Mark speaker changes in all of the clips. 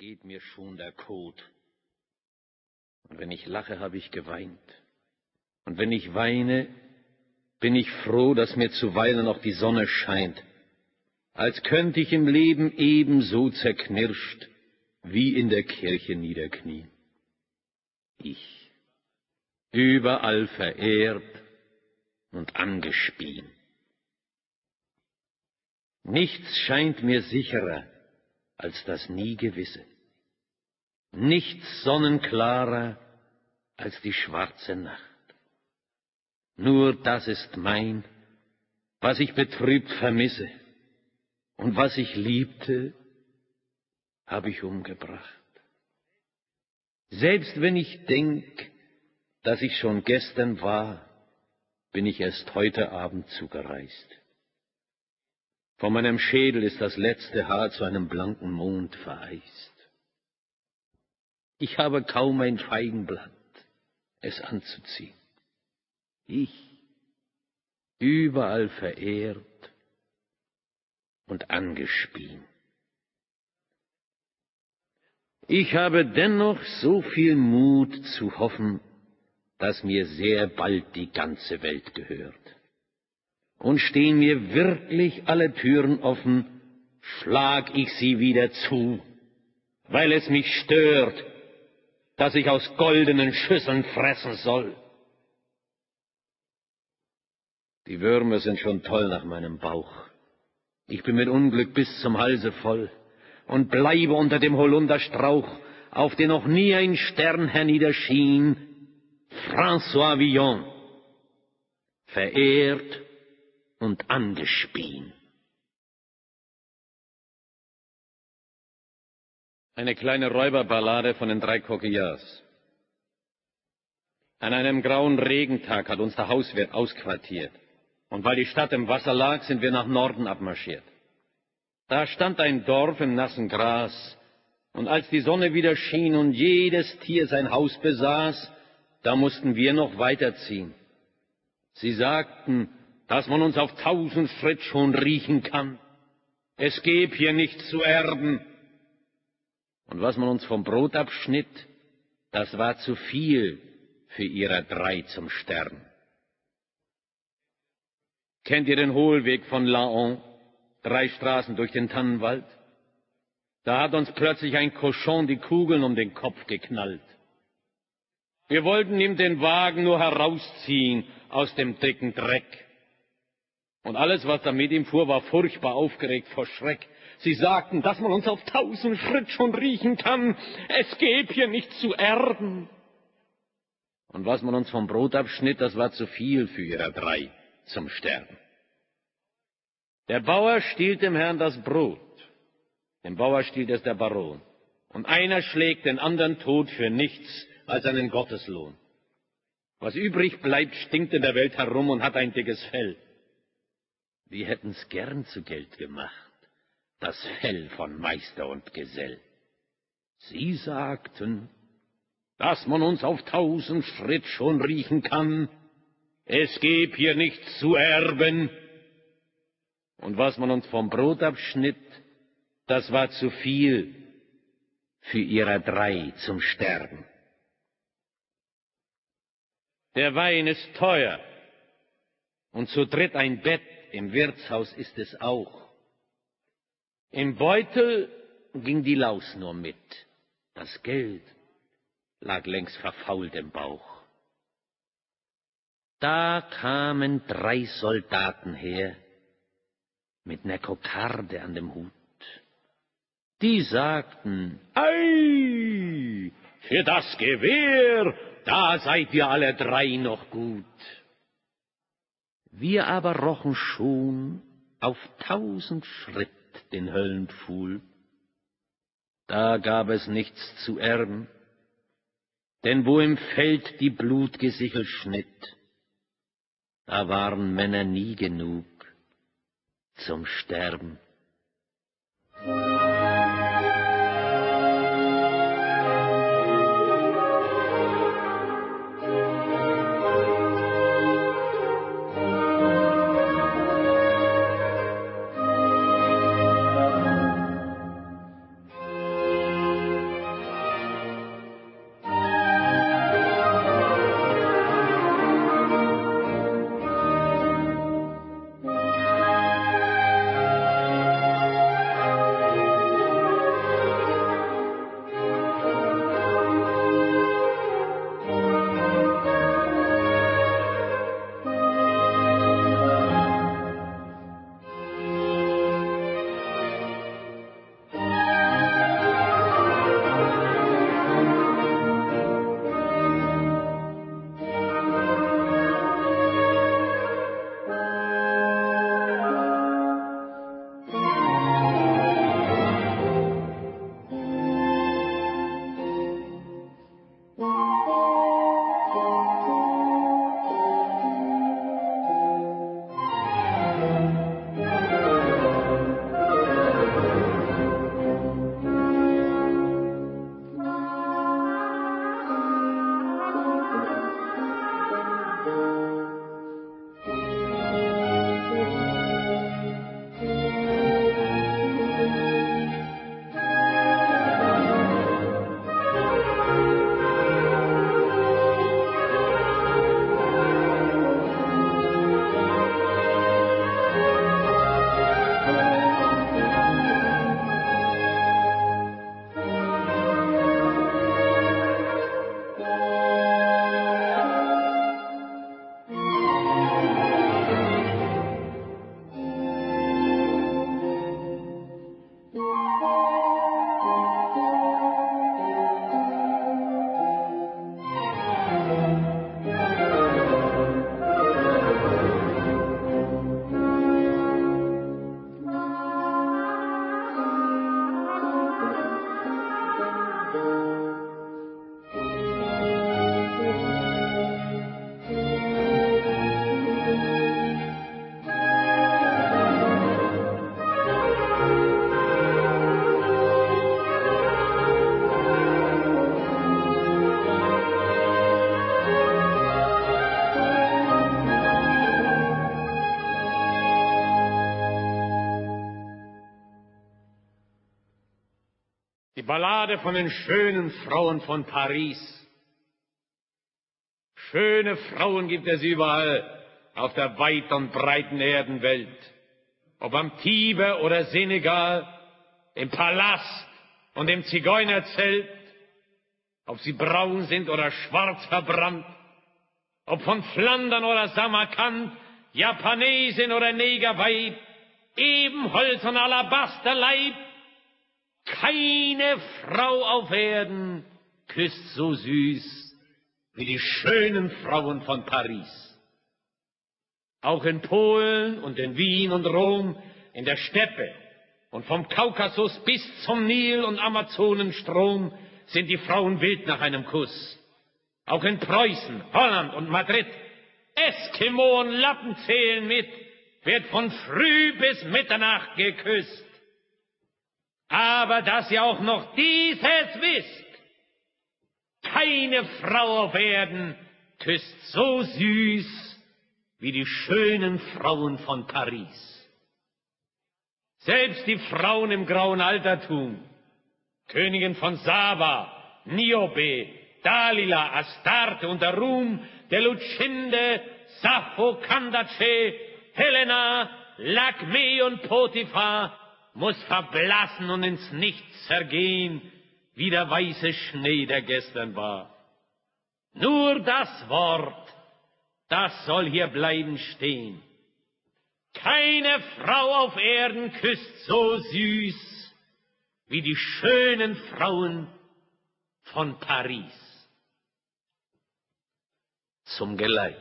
Speaker 1: geht mir schon der Kot. Und wenn ich lache, habe ich geweint. Und wenn ich weine, bin ich froh, dass mir zuweilen noch die Sonne scheint, als könnte ich im Leben ebenso zerknirscht wie in der Kirche niederknien. Ich, überall verehrt und angespien. Nichts scheint mir sicherer als das nie Gewisse. Nichts sonnenklarer als die schwarze Nacht. Nur das ist mein, was ich betrübt vermisse, und was ich liebte, habe ich umgebracht. Selbst wenn ich denk, dass ich schon gestern war, bin ich erst heute Abend zugereist. Von meinem Schädel ist das letzte Haar zu einem blanken Mond vereist. Ich habe kaum ein Feigenblatt, es anzuziehen. Ich, überall verehrt und angespien. Ich habe dennoch so viel Mut zu hoffen, dass mir sehr bald die ganze Welt gehört. Und stehen mir wirklich alle Türen offen, schlag ich sie wieder zu, weil es mich stört, dass ich aus goldenen Schüsseln fressen soll. Die Würmer sind schon toll nach meinem Bauch. Ich bin mit Unglück bis zum Halse voll und bleibe unter dem Holunderstrauch, auf den noch nie ein Stern herniederschien, François Villon, verehrt und angespien. Eine kleine Räuberballade von den drei Coquillards. An einem grauen Regentag hat uns der Hauswirt ausquartiert. Und weil die Stadt im Wasser lag, sind wir nach Norden abmarschiert. Da stand ein Dorf im nassen Gras, und als die Sonne wieder schien und jedes Tier sein Haus besaß, da mussten wir noch weiterziehen. Sie sagten, dass man uns auf tausend Schritt schon riechen kann. Es gäb hier nichts zu erben, und was man uns vom Brot abschnitt, das war zu viel für ihrer drei zum Sterben. Kennt ihr den Hohlweg von Laon? Drei Straßen durch den Tannenwald? Da hat uns plötzlich ein Cochon die Kugeln um den Kopf geknallt. Wir wollten ihm den Wagen nur herausziehen aus dem dicken Dreck. Und alles, was da mit ihm fuhr, war furchtbar aufgeregt vor Schreck. Sie sagten, dass man uns auf tausend Schritt schon riechen kann. Es gäb hier nichts zu erben. Und was man uns vom Brot abschnitt, das war zu viel für ihrer drei zum Sterben. Der Bauer stiehlt dem Herrn das Brot. Dem Bauer stiehlt es der Baron. Und einer schlägt den anderen tot für nichts als einen Gotteslohn. Was übrig bleibt, stinkt in der Welt herum und hat ein dickes Fell. Wir hätten's gern zu Geld gemacht das Fell von Meister und Gesell. Sie sagten, dass man uns auf tausend Schritt schon riechen kann, es gäb hier nichts zu erben. Und was man uns vom Brot abschnitt, das war zu viel für ihrer drei zum Sterben. Der Wein ist teuer, und zu dritt ein Bett im Wirtshaus ist es auch. Im Beutel ging die Laus nur mit. Das Geld lag längst verfault im Bauch. Da kamen drei Soldaten her mit ner Kokarde an dem Hut. Die sagten, Ei, für das Gewehr, da seid ihr alle drei noch gut. Wir aber rochen schon auf tausend Schritt den Höllenpfuhl. Da gab es nichts zu erben, denn wo im Feld die Blutgesichel schnitt, da waren Männer nie genug zum Sterben. Die Ballade von den schönen Frauen von Paris. Schöne Frauen gibt es überall auf der weit und breiten Erdenwelt. Ob am Tiber oder Senegal, im Palast und im Zigeunerzelt, ob sie braun sind oder schwarz verbrannt, ob von Flandern oder Samarkand, Japanesin oder Negerweib, Ebenholz und Alabasterleib, keine Frau auf Erden küsst so süß wie die schönen Frauen von Paris. Auch in Polen und in Wien und Rom, in der Steppe und vom Kaukasus bis zum Nil und Amazonenstrom sind die Frauen wild nach einem Kuss. Auch in Preußen, Holland und Madrid, Eskimo und Lappen zählen mit, wird von früh bis Mitternacht geküsst. Aber dass ihr auch noch dieses wisst, keine Frau auf Erden küsst so süß wie die schönen Frauen von Paris. Selbst die Frauen im grauen Altertum, Königin von Saba, Niobe, Dalila, Astarte und der Ruhm der Lucinde, Sappho, Kandace, Helena, Lakme und Potiphar, muss verblassen und ins Nichts zergehen, wie der weiße Schnee, der gestern war. Nur das Wort, das soll hier bleiben stehen. Keine Frau auf Erden küsst so süß wie die schönen Frauen von Paris. Zum Geleit.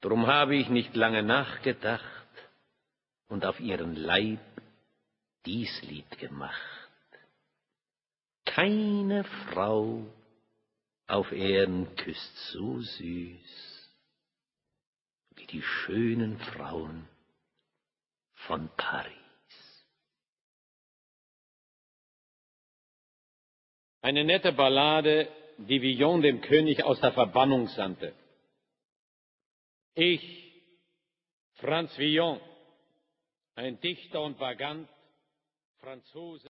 Speaker 1: Drum habe ich nicht lange nachgedacht und auf ihren Leib dies Lied gemacht. Keine Frau auf Erden küsst so süß wie die schönen Frauen von Paris. Eine nette Ballade, die Villon dem König aus der Verbannung sandte. Ich, Franz Villon, ein Dichter und Vagant, Franzose.